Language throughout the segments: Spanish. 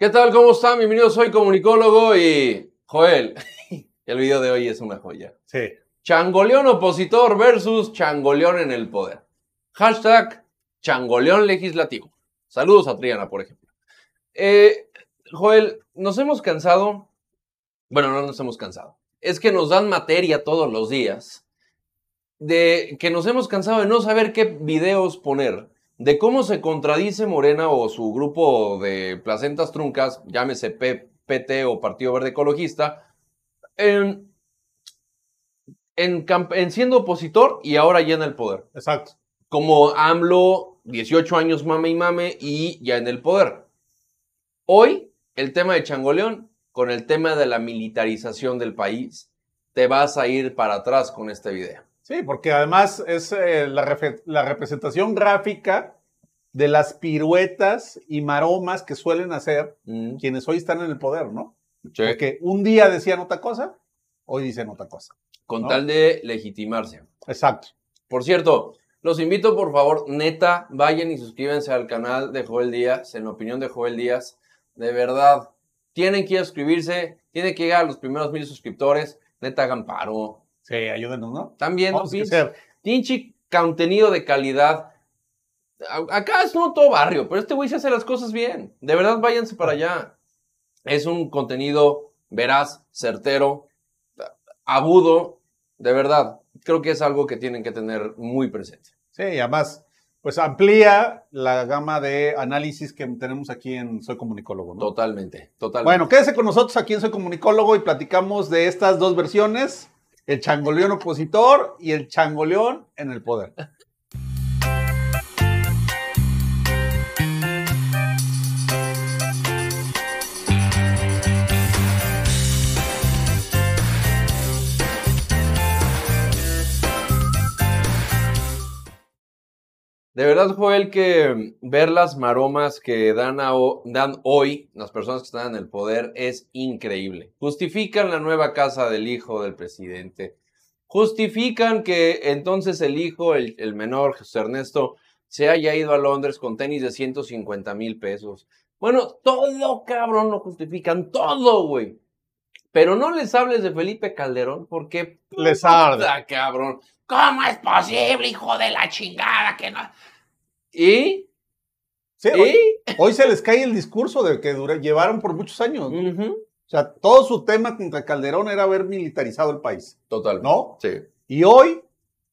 ¿Qué tal? ¿Cómo están? Bienvenidos, soy comunicólogo y Joel, el video de hoy es una joya. Sí. Changoleón opositor versus changoleón en el poder. Hashtag changoleón legislativo. Saludos a Triana, por ejemplo. Eh, Joel, nos hemos cansado. Bueno, no nos hemos cansado. Es que nos dan materia todos los días. De que nos hemos cansado de no saber qué videos poner. De cómo se contradice Morena o su grupo de placentas truncas, llámese PT o Partido Verde Ecologista, en, en, camp- en siendo opositor y ahora ya en el poder. Exacto. Como AMLO, 18 años mame y mame y ya en el poder. Hoy, el tema de Changoleón con el tema de la militarización del país, te vas a ir para atrás con este video. Sí, porque además es eh, la, la representación gráfica de las piruetas y maromas que suelen hacer Mm, quienes hoy están en el poder, ¿no? sí. Porque un día decían otra cosa, hoy dicen otra cosa. Con ¿no? tal de legitimarse. Exacto. Por cierto, los invito por favor, neta, vayan y suscríbanse al canal de Joel Díaz, en opinión de Joel Díaz. De verdad, tienen que ir a suscribirse, tienen que llegar a los primeros mil suscriptores. Neta, hagan paro. Sí, ayúdenos, ¿no? Vamos a pinche, contenido de calidad. Acá es no todo barrio, pero este güey se hace las cosas bien. De verdad, váyanse para allá. Es un contenido veraz, certero, agudo. De verdad, creo que es algo que tienen que tener muy presente. Sí, y además, pues amplía la gama de análisis que tenemos aquí en Soy Comunicólogo, ¿no? Totalmente, totalmente. Bueno, quédese con nosotros aquí en Soy Comunicólogo y platicamos de estas dos versiones, el changoleón opositor y el changoleón en el poder. De verdad, Joel, que ver las maromas que dan, dan hoy las personas que están en el poder es increíble. Justifican la nueva casa del hijo del presidente. Justifican que entonces el hijo, el, el menor, José Ernesto, se haya ido a Londres con tenis de 150 mil pesos. Bueno, todo, cabrón, lo justifican, todo, güey. Pero no les hables de Felipe Calderón porque... Les arde. puta, cabrón. ¿Cómo es posible, hijo de la chingada, que no? ¿Y? Sí, hoy, ¿Y? hoy se les cae el discurso de que dura- llevaron por muchos años. O sea, todo su tema contra Calderón era haber militarizado el país, Total. ¿no? Sí. Y hoy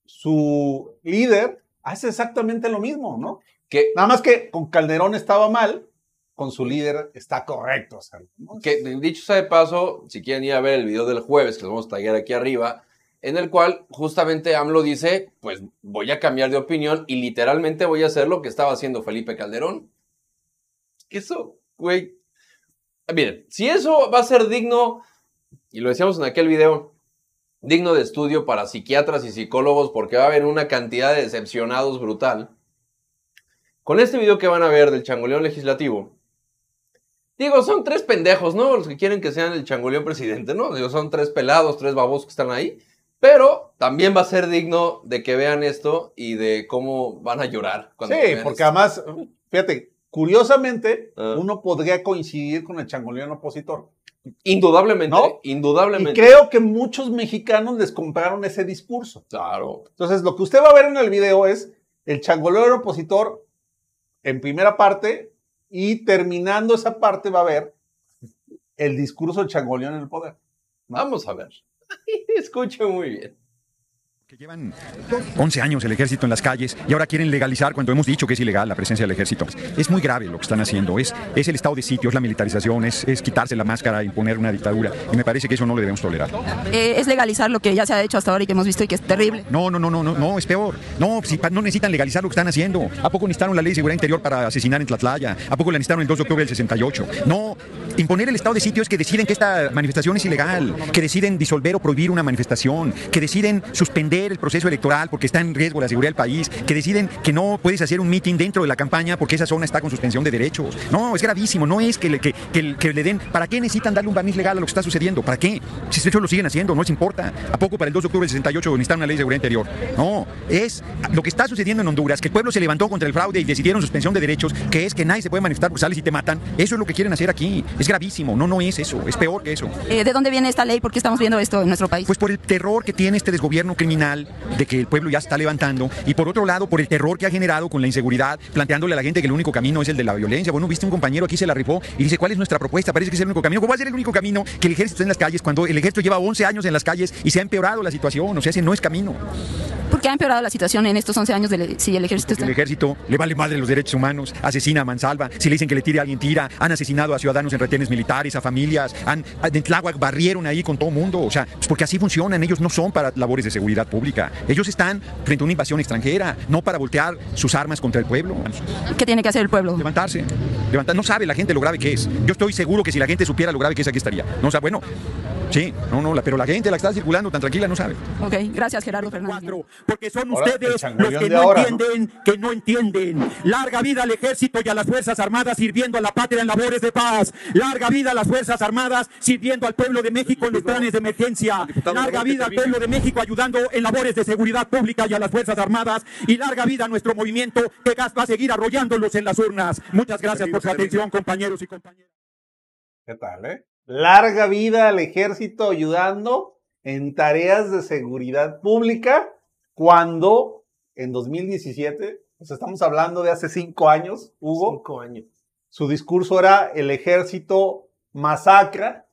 su líder hace exactamente lo mismo, ¿no? Que, Nada más que con Calderón estaba mal, con su líder está correcto hacerlo. ¿no? que dicho sea de paso, si quieren ir a ver el video del jueves, que lo vamos a tallar aquí arriba, en el cual justamente AMLO dice, pues voy a cambiar de opinión y literalmente voy a hacer lo que estaba haciendo Felipe Calderón. Eso, güey. Miren, si eso va a ser digno, y lo decíamos en aquel video, digno de estudio para psiquiatras y psicólogos, porque va a haber una cantidad de decepcionados brutal. Con este video que van a ver del changoleón legislativo, digo, son tres pendejos, ¿no? Los que quieren que sean el changoleón presidente, ¿no? Digo, son tres pelados, tres babos que están ahí. Pero también va a ser digno de que vean esto y de cómo van a llorar. Cuando Sí, porque esto. además, fíjate, curiosamente, Ah. uno podría coincidir con el changoleón opositor. Indudablemente, ¿No? Y indudablemente. creo que muchos mexicanos les compraron ese discurso. Claro. Entonces, lo que usted va a ver en el video es el changoleón opositor en primera parte y terminando esa parte va a ver el discurso del changoleón en el poder. Vamos a ver. Escuche muy bien. Que llevan 11 años el ejército en las calles y ahora quieren legalizar cuando hemos dicho que es ilegal la presencia del ejército. Es muy grave lo que están haciendo. Es, es el estado de sitio, es la militarización, es, es quitarse la máscara, imponer una dictadura. Y me parece que eso no lo debemos tolerar. Eh, es legalizar lo que ya se ha hecho hasta ahora y que hemos visto y que es terrible. No, no, no, no, no, no, es peor. No, si no necesitan legalizar lo que están haciendo. ¿A poco necesitaron la ley de seguridad interior para asesinar en Tlatlaya? ¿A poco la necesitaron el 2 de octubre del 68? No, Imponer el estado de sitio es que deciden que esta manifestación es ilegal, que deciden disolver o prohibir una manifestación, que deciden suspender el proceso electoral porque está en riesgo la seguridad del país, que deciden que no puedes hacer un meeting dentro de la campaña porque esa zona está con suspensión de derechos. No, es gravísimo, no es que le, den... ¿Para qué necesitan darle un barniz legal a lo que está sucediendo? ¿Para qué? Si de lo siguen haciendo, no les importa. ¿A poco para el 2 de octubre del 68 necesitan una ley de seguridad interior? No, es lo que está sucediendo en Honduras, que el pueblo se levantó contra el fraude y decidieron suspensión de derechos, que es que nadie se puede manifestar porque sales y te matan. Eso es lo que quieren hacer aquí. Es gravísimo, no, no es eso, es peor que eso. Eh, ¿De dónde viene esta ley? ¿Por qué estamos viendo esto en nuestro país? Pues por el terror que tiene este desgobierno criminal de que el pueblo ya se está levantando y por otro lado por el terror que ha generado con la inseguridad, planteándole a la gente que el único camino es el de la violencia. Bueno, viste un compañero aquí se la rifó y dice, ¿cuál es nuestra propuesta? Parece que es el único camino. ¿Cómo va a ser el único camino que el ejército esté en las calles cuando el ejército lleva 11 años en las calles y se ha empeorado la situación? O sea, ese no es camino. ¿Por qué ha empeorado la situación en estos 11 años de, si el ejército Porque el está... ejército le vale madre los derechos humanos, asesina a mansalva, si le dicen que le tire a alguien tira, han asesinado a ciudadanos en retenes militares, a familias, han en Tláhuac barrieron ahí con todo mundo, o sea, pues porque así funcionan, ellos no son para labores de seguridad pública, ellos están frente a una invasión extranjera, no para voltear sus armas contra el pueblo. ¿Qué tiene que hacer el pueblo? Levantarse, levantar, no sabe la gente lo grave que es. Yo estoy seguro que si la gente supiera lo grave que es aquí estaría. No, o sea, bueno, sí, no, no, la- pero la gente la que está circulando tan tranquila no sabe. Ok, gracias Gerardo Fernández. cuatro, porque son Ahora, ustedes los que no ahora, ¿no? entienden, que no entienden. Larga vida al ejército y a las Fuerzas Armadas sirviendo a la patria en labores de paz. Larga vida a las Fuerzas Armadas sirviendo al pueblo de México en los planes de emergencia. Larga vida al pueblo de México ayudando en labores de seguridad pública y a las Fuerzas Armadas. Y larga vida a nuestro movimiento que va a seguir arrollándolos en las urnas. Muchas gracias por su atención, compañeros y compañeras. ¿Qué tal, eh? Larga vida al ejército ayudando en tareas de seguridad pública cuando en 2017, pues estamos hablando de hace cinco años, Hugo, Cinco años. Su discurso era el ejército masacra,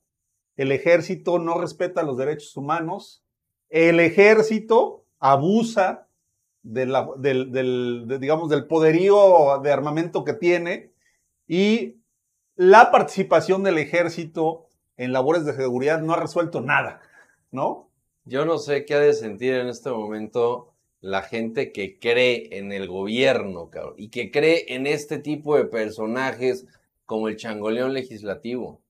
el ejército no respeta los derechos humanos, el ejército abusa del, del- de, digamos, del poderío de armamento que tiene y la participación del ejército en labores de seguridad no ha resuelto nada, ¿no? Yo no sé qué ha de sentir en este momento la gente que cree en el gobierno, y que cree en este tipo de personajes como el changoleón legislativo.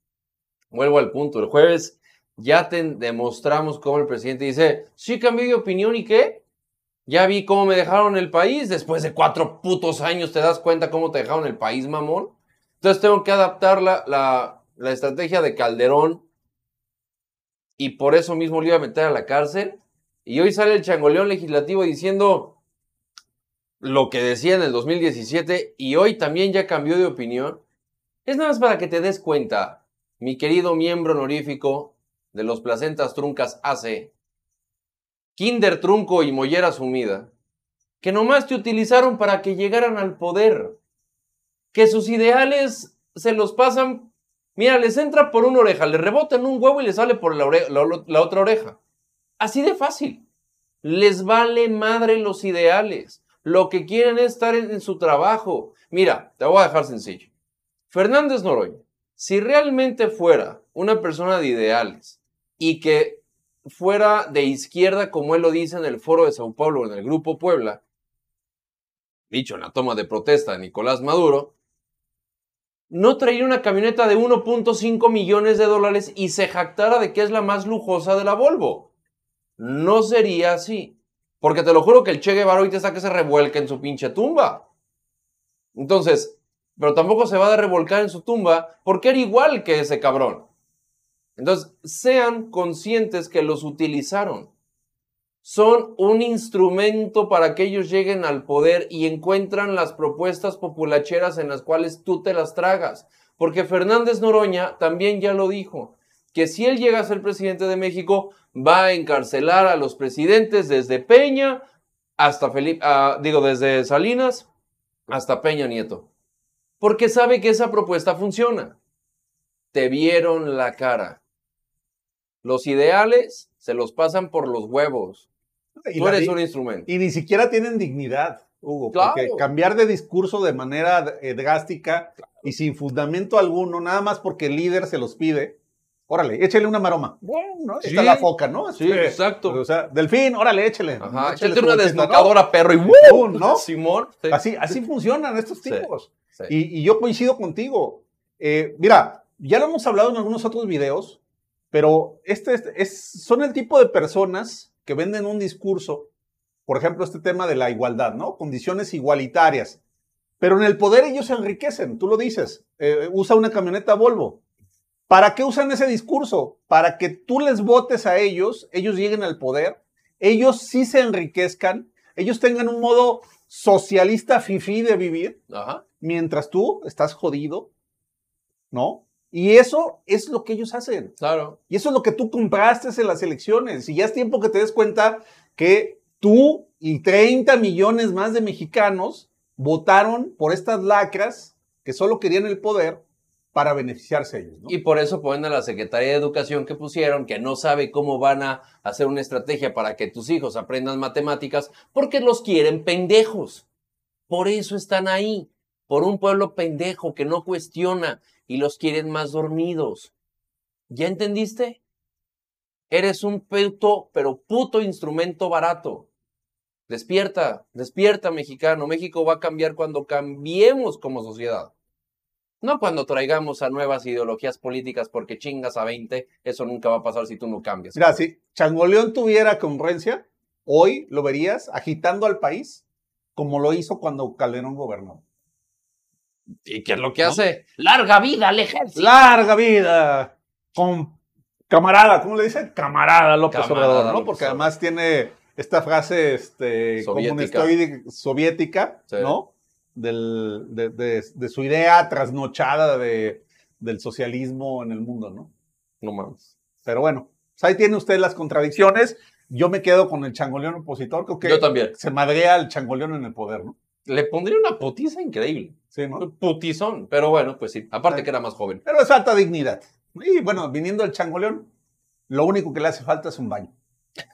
Vuelvo al punto, el jueves ya te demostramos cómo el presidente dice, sí cambié de opinión y qué, ya vi cómo me dejaron el país, después de cuatro putos años te das cuenta cómo te dejaron el país, mamón. Entonces tengo que adaptar la, la, la estrategia de Calderón y por eso mismo le iba a meter a la cárcel. Y hoy sale el changoleón legislativo diciendo lo que decía en el 2017 y hoy también ya cambió de opinión. Es nada más para que te des cuenta, mi querido miembro honorífico de los Placentas Truncas AC, Kinder Trunco y Mollera Sumida, que nomás te utilizaron para que llegaran al poder, que sus ideales se los pasan Mira, les entra por una oreja, le rebota en un huevo y le sale por la otra oreja. Así de fácil. Les vale madre los ideales. Lo que quieren es estar en, su trabajo. Mira, te voy a dejar sencillo. Fernández Noroña, si realmente fuera una persona de ideales y que fuera de izquierda, como él lo dice en el foro de Sao Paulo, en el Grupo Puebla, dicho en la toma de protesta de Nicolás Maduro, no traería una camioneta de 1.5 millones de dólares y se jactara de que es la más lujosa de la Volvo. No sería así. Porque te lo juro que el Che Guevara ahorita está que se revuelca en su pinche tumba. Entonces, pero tampoco se va a revolcar en su tumba porque era igual que ese cabrón. Entonces, sean conscientes que los utilizaron. Son un instrumento para que ellos lleguen al poder y encuentran las propuestas populacheras en las cuales tú te las tragas. Porque Fernández Noroña también ya lo dijo, que si él llega a ser presidente de México, va a encarcelar a los presidentes desde Peña hasta Felipe, ah, digo, desde Salinas hasta Peña Nieto. Porque sabe que esa propuesta funciona. Te vieron la cara. Los ideales se los pasan por los huevos. Y, Tú eres un instrumento. y ni siquiera tienen dignidad, Hugo. Claro. Porque cambiar de discurso de manera eh, drástica y sin fundamento alguno, nada más porque el líder se los pide, órale, échele una maroma. Bueno, ¿no? Está Sí. la foca, ¿no? Sí, Este, exacto. O sea, delfín, órale, échele. Ajá, échele échate su una bolsita, ¿no? perro, y. Pum, ¿no? Simón. sí. Así, así funcionan estos Sí, tipos. sí. Y, y yo coincido contigo. Eh, mira, ya lo hemos hablado en algunos otros videos, pero este, este es, son el tipo de personas que venden un discurso, por ejemplo, este tema de la igualdad, ¿no? Condiciones igualitarias. Pero en el poder ellos se enriquecen, tú lo dices, eh, usa una camioneta Volvo. ¿Para qué usan ese discurso? Para que tú les votes a ellos, ellos lleguen al poder, ellos sí se enriquezcan, ellos tengan un modo socialista fifí de vivir, Ajá. mientras tú estás jodido, ¿no? Y eso es lo que ellos hacen. Claro. Y eso es lo que tú compraste en las elecciones. Y ya es tiempo que te des cuenta que tú y 30 millones más de mexicanos votaron por estas lacras que solo querían el poder para beneficiarse ellos. ¿no? Y por eso ponen a la Secretaría de Educación que pusieron, que no sabe cómo van a hacer una estrategia para que tus hijos aprendan matemáticas, porque los quieren pendejos. Por eso están ahí, por un pueblo pendejo que no cuestiona y los quieren más dormidos. ¿Ya entendiste? Eres un puto, pero puto instrumento barato. Despierta, despierta mexicano. México va a cambiar cuando cambiemos como sociedad. No cuando traigamos a nuevas ideologías políticas porque chingas a 20, eso nunca va a pasar si tú no cambias. Mira, si Changoleón tuviera congruencia, hoy lo verías agitando al país como lo hizo cuando Calderón gobernó. ¿Y qué es lo que hace? ¡Larga vida al ejército! ¡Larga vida! Con camarada, ¿cómo le dicen? Camarada López Camarada Obrador, ¿no? López Porque además tiene esta frase este, Soviética. comunistoide- soviética, Sí. ¿no? Del- de, de- de su idea trasnochada de, del socialismo en el mundo, ¿no? No mames. Pero bueno, pues ahí tiene usted las contradicciones. Yo me quedo con el changoleón opositor, creo que Yo también. se madrea al changoleón en el poder, ¿no? Le pondría una putiza increíble. Sí, ¿no? Putizón. Pero bueno, pues sí. Aparte que era más joven. Pero es falta dignidad. Y bueno, viniendo el changoleón, lo único que le hace falta es un baño.